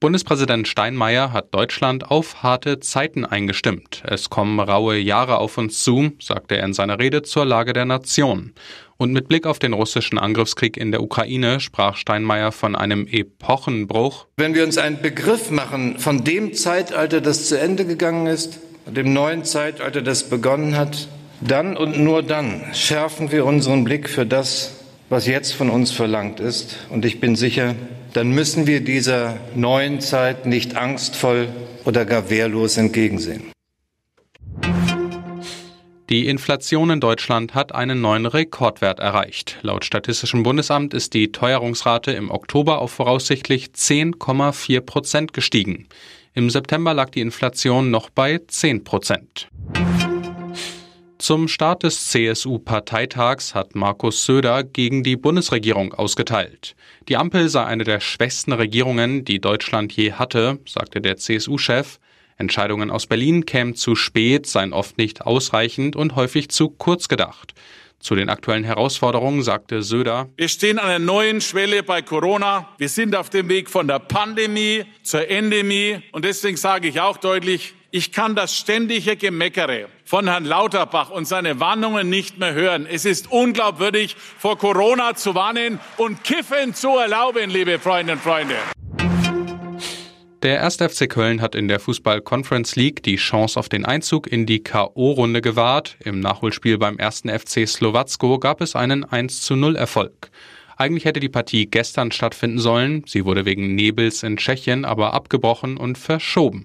Bundespräsident Steinmeier hat Deutschland auf harte Zeiten eingestimmt. Es kommen raue Jahre auf uns zu, sagte er in seiner Rede zur Lage der Nation. Und mit Blick auf den russischen Angriffskrieg in der Ukraine sprach Steinmeier von einem Epochenbruch. Wenn wir uns einen Begriff machen von dem Zeitalter, das zu Ende gegangen ist, dem neuen Zeitalter, das begonnen hat, dann und nur dann schärfen wir unseren Blick für das, was jetzt von uns verlangt ist. Und ich bin sicher, dann müssen wir dieser neuen Zeit nicht angstvoll oder gar wehrlos entgegensehen. Die Inflation in Deutschland hat einen neuen Rekordwert erreicht. Laut Statistischem Bundesamt ist die Teuerungsrate im Oktober auf voraussichtlich 10,4 Prozent gestiegen. Im September lag die Inflation noch bei 10 Prozent. Zum Start des CSU-Parteitags hat Markus Söder gegen die Bundesregierung ausgeteilt. Die Ampel sei eine der schwächsten Regierungen, die Deutschland je hatte, sagte der CSU-Chef. Entscheidungen aus Berlin kämen zu spät, seien oft nicht ausreichend und häufig zu kurz gedacht. Zu den aktuellen Herausforderungen sagte Söder, Wir stehen an einer neuen Schwelle bei Corona. Wir sind auf dem Weg von der Pandemie zur Endemie. Und deswegen sage ich auch deutlich, ich kann das ständige Gemeckere von Herrn Lauterbach und seine Warnungen nicht mehr hören. Es ist unglaubwürdig, vor Corona zu warnen und Kiffen zu erlauben, liebe Freundinnen und Freunde. Der 1. FC Köln hat in der Fußball Conference League die Chance auf den Einzug in die K.O.-Runde gewahrt. Im Nachholspiel beim 1. FC Slowacko gab es einen 1 zu 0 Erfolg. Eigentlich hätte die Partie gestern stattfinden sollen. Sie wurde wegen Nebels in Tschechien aber abgebrochen und verschoben.